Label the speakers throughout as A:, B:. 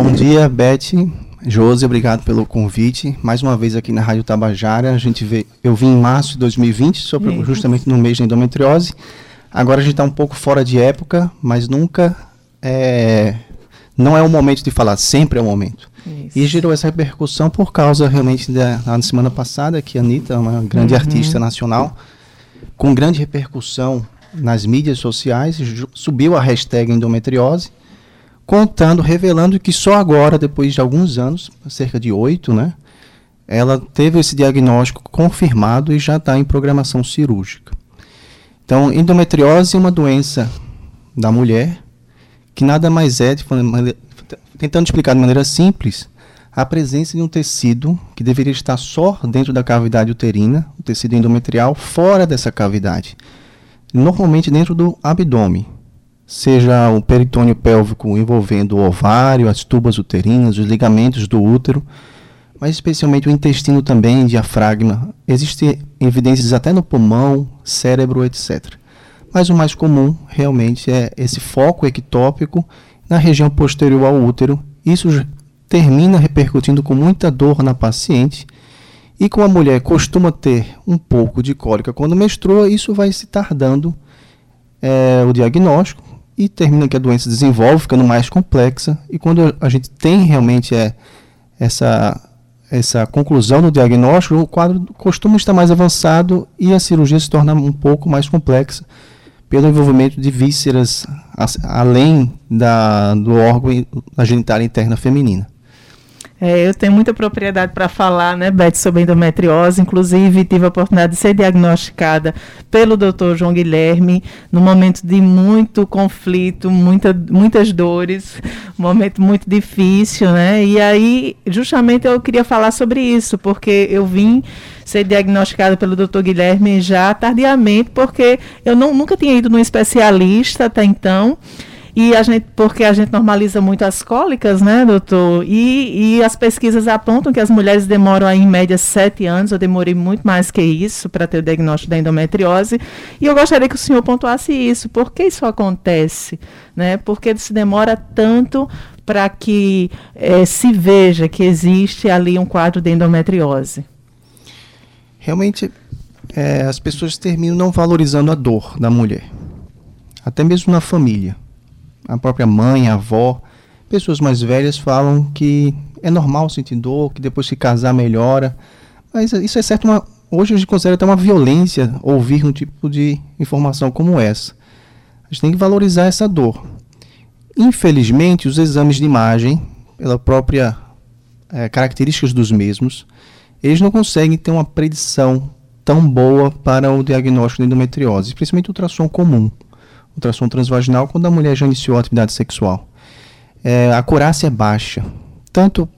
A: Bom dia, Beth, Josi, obrigado pelo convite. Mais uma vez aqui na Rádio Tabajara. A gente vê, eu vim em março de 2020, sobre, justamente no mês da endometriose. Agora a gente está um pouco fora de época, mas nunca é, não é o momento de falar, sempre é o momento. Isso. E gerou essa repercussão por causa realmente da na semana passada que a Anitta, uma grande uhum. artista nacional, com grande repercussão nas mídias sociais, subiu a hashtag endometriose, contando, revelando que só agora, depois de alguns anos, cerca de oito, né, ela teve esse diagnóstico confirmado e já está em programação cirúrgica. Então, endometriose é uma doença da mulher que nada mais é, de, tentando explicar de maneira simples, a presença de um tecido que deveria estar só dentro da cavidade uterina, o tecido endometrial, fora dessa cavidade. Normalmente dentro do abdômen, seja o peritônio pélvico envolvendo o ovário, as tubas uterinas, os ligamentos do útero, mas especialmente o intestino também, diafragma. Existem evidências até no pulmão, cérebro, etc. Mas o mais comum realmente é esse foco ectópico na região posterior ao útero. Isso termina repercutindo com muita dor na paciente. E como a mulher costuma ter um pouco de cólica quando menstrua, isso vai se tardando é, o diagnóstico e termina que a doença desenvolve, ficando mais complexa. E quando a gente tem realmente é, essa, essa conclusão do diagnóstico, o quadro costuma estar mais avançado e a cirurgia se torna um pouco mais complexa pelo envolvimento de vísceras além da, do órgão da genitália interna feminina.
B: É, eu tenho muita propriedade para falar, né, Beth, sobre endometriose. Inclusive, tive a oportunidade de ser diagnosticada pelo Dr. João Guilherme, num momento de muito conflito, muita, muitas dores, um momento muito difícil, né? E aí, justamente, eu queria falar sobre isso, porque eu vim ser diagnosticada pelo Dr. Guilherme já tardiamente, porque eu não, nunca tinha ido num especialista até então. E a gente, porque a gente normaliza muito as cólicas, né, doutor? E, e as pesquisas apontam que as mulheres demoram aí, em média sete anos. Eu demorei muito mais que isso para ter o diagnóstico da endometriose. E eu gostaria que o senhor pontuasse isso. Por que isso acontece? Né? Por que se demora tanto para que eh, se veja que existe ali um quadro de endometriose?
A: Realmente, é, as pessoas terminam não valorizando a dor da mulher, até mesmo na família a própria mãe, a avó, pessoas mais velhas falam que é normal sentir dor, que depois que casar melhora. Mas isso é certo, uma, hoje a gente considera até uma violência ouvir um tipo de informação como essa. A gente tem que valorizar essa dor. Infelizmente, os exames de imagem, pela própria é, características dos mesmos, eles não conseguem ter uma predição tão boa para o diagnóstico de endometriose, principalmente o ultrassom comum ultrassom transvaginal quando a mulher já iniciou a atividade sexual. É, a curácia é baixa, tanto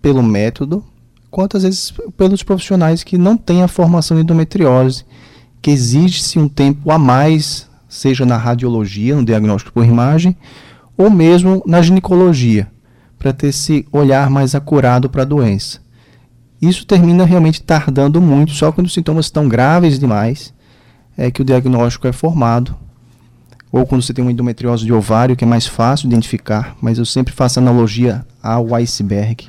A: pelo método, quanto às vezes pelos profissionais que não têm a formação de endometriose, que exige-se um tempo a mais, seja na radiologia, no diagnóstico por imagem, ou mesmo na ginecologia, para ter esse olhar mais acurado para a doença. Isso termina realmente tardando muito, só quando os sintomas estão graves demais é que o diagnóstico é formado ou quando você tem uma endometriose de ovário, que é mais fácil identificar, mas eu sempre faço analogia ao iceberg.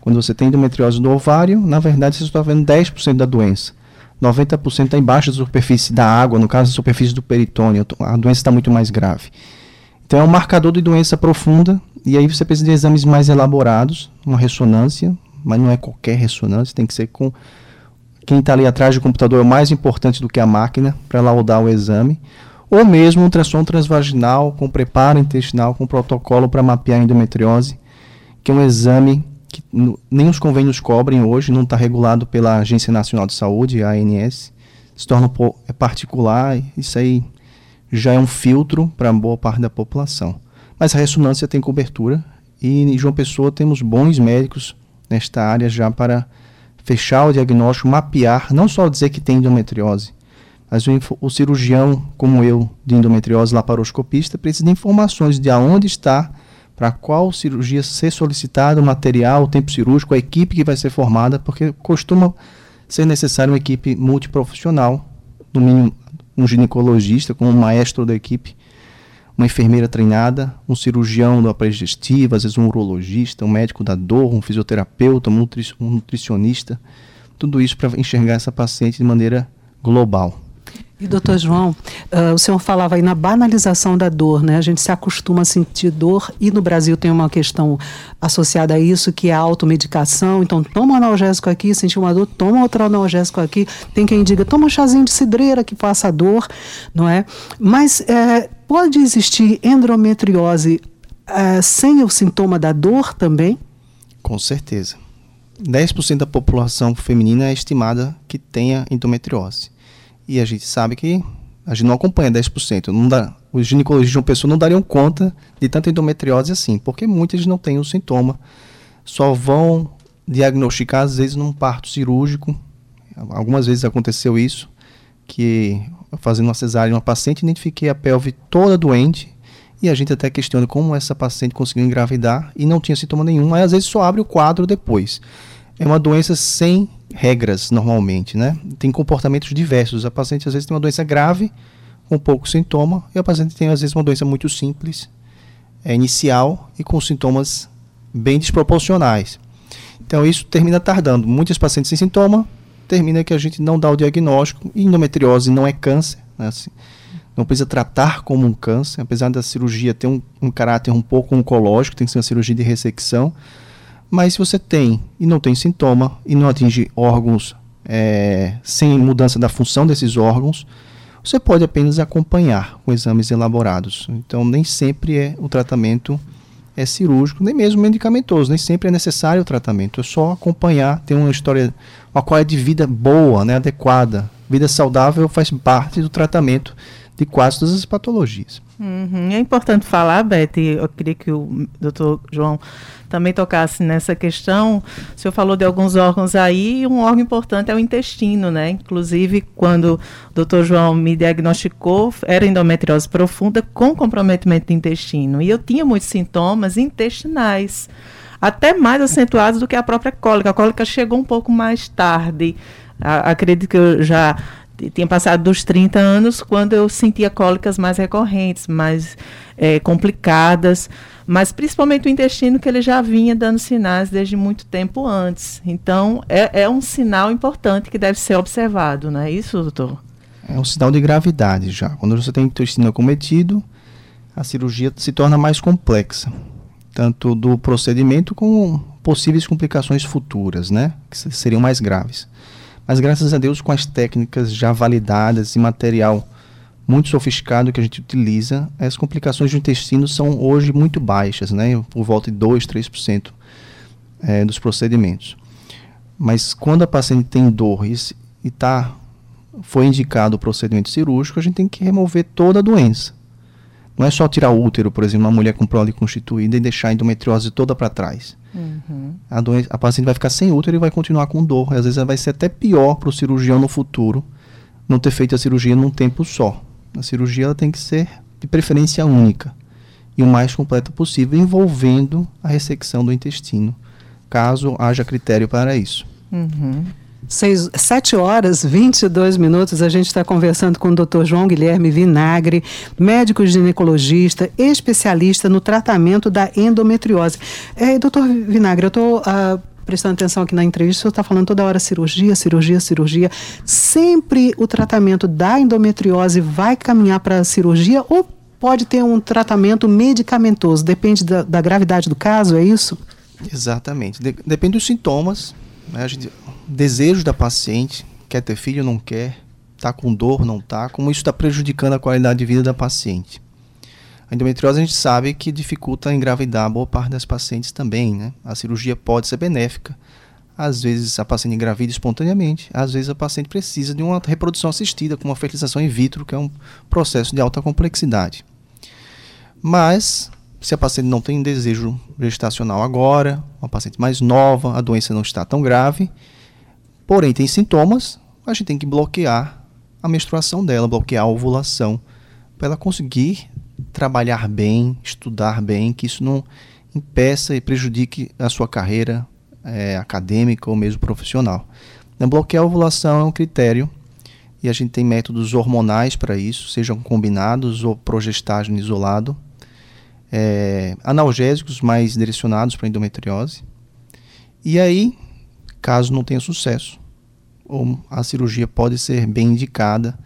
A: Quando você tem endometriose do ovário, na verdade você está vendo 10% da doença. 90% está embaixo da superfície da água, no caso, a superfície do peritônio. A doença está muito mais grave. Então é um marcador de doença profunda, e aí você precisa de exames mais elaborados, uma ressonância, mas não é qualquer ressonância, tem que ser com quem está ali atrás do computador é mais importante do que a máquina para laudar o exame ou mesmo ultrassom transvaginal com preparo intestinal com protocolo para mapear a endometriose, que é um exame que nem os convênios cobrem hoje, não está regulado pela Agência Nacional de Saúde, a ANS, se torna é particular, isso aí já é um filtro para boa parte da população. Mas a ressonância tem cobertura e em João Pessoa temos bons médicos nesta área já para fechar o diagnóstico, mapear, não só dizer que tem endometriose, mas o, o, cirurgião, como eu, de endometriose laparoscopista, precisa de informações de aonde está, para qual cirurgia ser solicitado, o material, o tempo cirúrgico, a equipe que vai ser formada, porque costuma ser necessário uma equipe multiprofissional, no mínimo um ginecologista como um maestro da equipe, uma enfermeira treinada, um cirurgião do aparelho digestivo, às vezes um urologista, um médico da dor, um fisioterapeuta, um nutricionista. Tudo isso para enxergar essa paciente de maneira global.
C: E doutor João, uh, o senhor falava aí na banalização da dor, né? A gente se acostuma a sentir dor e no Brasil tem uma questão associada a isso que é a automedicação. Então, toma um analgésico aqui, sentiu uma dor, toma outro analgésico aqui. Tem quem diga, toma um chazinho de cidreira que passa a dor, não é? Mas é, pode existir endometriose é, sem o sintoma da dor também?
A: Com certeza. 10% da população feminina é estimada que tenha endometriose. E a gente sabe que a gente não acompanha 10%. Não dá, os ginecologistas de uma pessoa não dariam conta de tanta endometriose assim, porque muitas não têm o sintoma. Só vão diagnosticar, às vezes, num parto cirúrgico. Algumas vezes aconteceu isso, que fazendo uma cesárea, uma paciente, identifiquei a pelve toda doente, e a gente até questiona como essa paciente conseguiu engravidar e não tinha sintoma nenhum, aí às vezes só abre o quadro depois. É uma doença sem regras normalmente, né? Tem comportamentos diversos. A paciente às vezes tem uma doença grave, com pouco sintoma, e a paciente tem às vezes uma doença muito simples, é, inicial e com sintomas bem desproporcionais. Então isso termina tardando. Muitos pacientes sem sintoma, termina que a gente não dá o diagnóstico. E endometriose não é câncer, né? assim, não precisa tratar como um câncer, apesar da cirurgia ter um, um caráter um pouco oncológico, tem que ser uma cirurgia de ressecção mas se você tem e não tem sintoma e não atinge órgãos é, sem mudança da função desses órgãos, você pode apenas acompanhar com exames elaborados. Então, nem sempre é o tratamento é cirúrgico, nem mesmo medicamentoso, nem sempre é necessário o tratamento. É só acompanhar, ter uma história, uma qualidade de vida boa, né, adequada. Vida saudável faz parte do tratamento de quase todas as patologias.
B: Uhum. É importante falar, Beth, eu queria que o doutor João também tocasse nessa questão. O senhor falou de alguns órgãos aí, e um órgão importante é o intestino, né? Inclusive, quando o doutor João me diagnosticou, era endometriose profunda com comprometimento do intestino. E eu tinha muitos sintomas intestinais, até mais acentuados do que a própria cólica. A cólica chegou um pouco mais tarde. A, acredito que eu já tinha passado dos 30 anos quando eu sentia cólicas mais recorrentes, mais é, complicadas, mas principalmente o intestino que ele já vinha dando sinais desde muito tempo antes. Então, é, é um sinal importante que deve ser observado, não é isso, doutor?
A: É um sinal de gravidade já. Quando você tem intestino acometido, a cirurgia se torna mais complexa, tanto do procedimento como possíveis complicações futuras, né, que seriam mais graves. Mas graças a Deus, com as técnicas já validadas e material muito sofisticado que a gente utiliza, as complicações do intestino são hoje muito baixas, né? por volta de 2, 3% é, dos procedimentos. Mas quando a paciente tem dor e, e tá, foi indicado o procedimento cirúrgico, a gente tem que remover toda a doença. Não é só tirar o útero, por exemplo, uma mulher com prole constituída e deixar a endometriose toda para trás. Uhum. A, doença, a paciente vai ficar sem útero e vai continuar com dor. Às vezes vai ser até pior para o cirurgião no futuro não ter feito a cirurgia num tempo só. A cirurgia ela tem que ser de preferência única e o mais completa possível, envolvendo a ressecção do intestino, caso haja critério para isso.
C: Uhum. Seis, 7 horas 22 minutos, a gente está conversando com o Dr. João Guilherme Vinagre, médico ginecologista, especialista no tratamento da endometriose. É, doutor Vinagre, eu estou uh, ah, prestando atenção aqui na entrevista, o senhor está falando toda hora cirurgia, cirurgia, cirurgia. Sempre o tratamento da endometriose vai caminhar para a cirurgia ou pode ter um tratamento medicamentoso? Depende da, da gravidade do caso, é isso?
A: Exatamente. De, depende dos sintomas. Né? A gente, desejo da paciente, quer ter filho, não quer, está com dor, não está, como isso está prejudicando a qualidade de vida da paciente. A endometriose a gente sabe que dificulta engravidar boa parte das pacientes também, né? A cirurgia pode ser benéfica. Às vezes a paciente engravida espontaneamente, às vezes a paciente precisa de uma reprodução assistida, com uma fertilização in vitro, que é um processo de alta complexidade. Mas, se a paciente não tem desejo gestacional agora, uma paciente mais nova, a doença não está tão grave, porém tem sintomas, a gente tem que bloquear a menstruação dela, bloquear a ovulação, para ela conseguir trabalhar bem, estudar bem, que isso não impeça e prejudique a sua carreira é, acadêmica ou mesmo profissional. Então, bloquear a ovulação é um critério E a gente tem métodos hormonais para isso, sejam combinados ou progestágeno isolado. É, analgésicos mais direcionados para endometriose. E aí, caso não tenha sucesso, ou a cirurgia pode ser bem indicada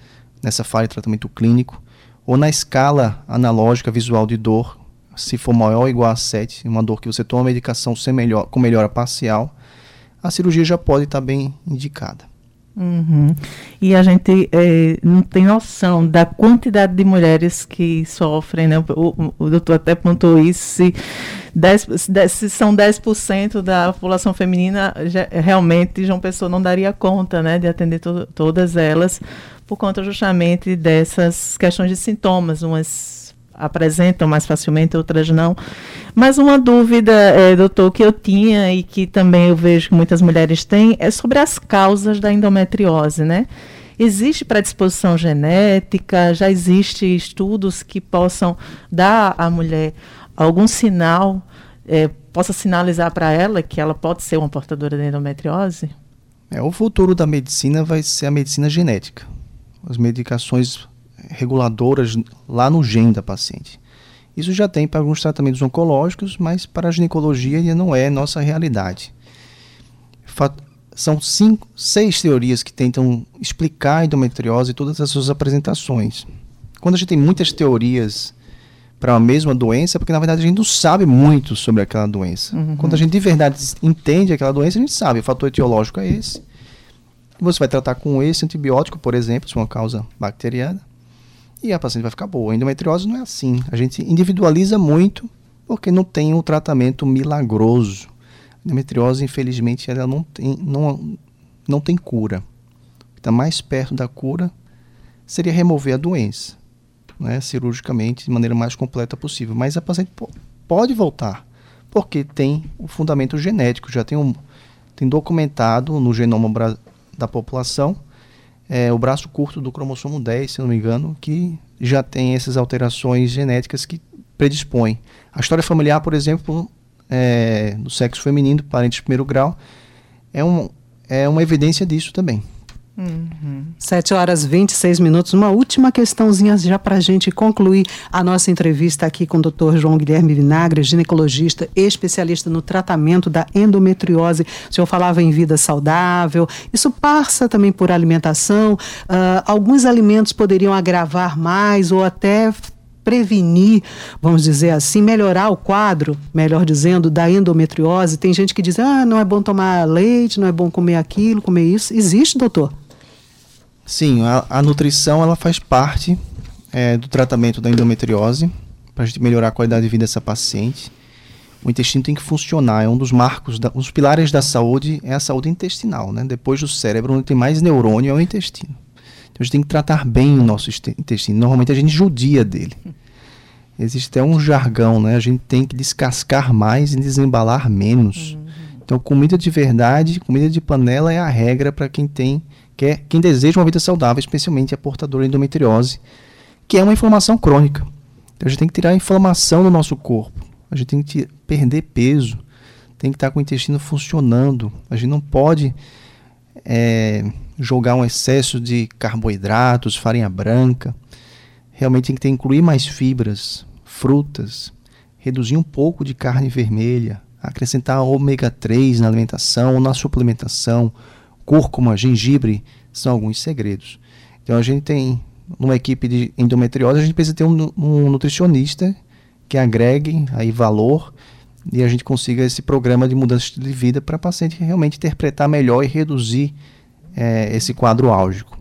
A: nessa fase de tratamento clínico, ou na escala analógica visual de dor, se for maior ou igual a 7, uma dor que você toma medicação sem melhor, com melhora parcial, a cirurgia já pode estar tá bem indicada.
B: Uhum. E a gente é, não tem noção da quantidade de mulheres que sofrem, né? O, o, o doutor até apontou isso, se, 10, se são 10% da população feminina, já, realmente João Pessoa não daria conta né, de atender to, todas elas, por conta justamente dessas questões de sintomas, umas apresentam mais facilmente, outras não. Mas uma dúvida, é, doutor, que eu tinha e que também eu vejo que muitas mulheres têm é sobre as causas da endometriose, né? Existe predisposição genética? Já existe estudos que possam dar à mulher algum sinal, é, possa sinalizar para ela que ela pode ser uma portadora de endometriose?
A: É, o futuro da medicina vai ser a medicina genética. As medicações reguladoras lá no gene da paciente. Isso já tem para alguns tratamentos oncológicos, mas para a ginecologia ainda não é nossa realidade. São cinco, seis teorias que tentam explicar a endometriose e todas as suas apresentações. Quando a gente tem muitas teorias para a mesma doença, porque na verdade a gente não sabe muito sobre aquela doença. Uhum. Quando a gente de verdade entende aquela doença, a gente sabe, o fator etiológico é esse. Você vai tratar com esse antibiótico, por exemplo, se é uma causa bacteriana e a paciente vai ficar boa. A endometriose não é assim. A gente individualiza muito porque não tem um tratamento milagroso. A endometriose, infelizmente, ela não tem, não, não tem cura. O que está mais perto da cura seria remover a doença, né, cirurgicamente, de maneira mais completa possível. Mas a paciente pode voltar, porque tem o fundamento genético, já tem, um, tem documentado no genoma da população é, o braço curto do cromossomo 10, se não me engano, que já tem essas alterações genéticas que predispõem. A história familiar, por exemplo, é, do sexo feminino, parente de primeiro grau, é, um, é uma evidência disso também.
C: Uhum. 7 horas 26 minutos. Uma última questãozinha já para a gente concluir a nossa entrevista aqui com o Dr. João Guilherme Vinagre, ginecologista, especialista no tratamento da endometriose. O senhor falava em vida saudável. Isso passa também por alimentação. Uh, alguns alimentos poderiam agravar mais ou até prevenir, vamos dizer assim, melhorar o quadro, melhor dizendo, da endometriose. Tem gente que diz: ah, não é bom tomar leite, não é bom comer aquilo, comer isso. Existe, doutor?
A: Sim, a, a nutrição ela faz parte é, do tratamento da endometriose para a gente melhorar a qualidade de vida dessa paciente. O intestino tem que funcionar, é um dos marcos, da, os pilares da saúde é a saúde intestinal, né? Depois do cérebro, onde tem mais neurônio é o intestino. Então a gente tem que tratar bem o nosso intestino. Normalmente a gente judia dele. Existe até um jargão, né? A gente tem que descascar mais e desembalar menos. Uhum. Então comida de verdade, comida de panela é a regra para quem tem quer, quem deseja uma vida saudável, especialmente a portadora de endometriose, que é uma inflamação crônica. Então a gente tem que tirar a inflamação do nosso corpo. A gente tem que perder peso, tem que estar com o intestino funcionando. A gente não pode é, jogar um excesso de carboidratos, farinha branca. Realmente tem que ter, incluir mais fibras, frutas, reduzir um pouco de carne vermelha, acrescentar ômega 3 na alimentação ou na suplementação, cúrcuma, gengibre, são alguns segredos. Então a gente tem, numa equipe de endometriose, a gente precisa ter um, um nutricionista que agregue aí valor e a gente consiga esse programa de mudança de vida para a paciente realmente interpretar melhor e reduzir é, esse quadro álgico.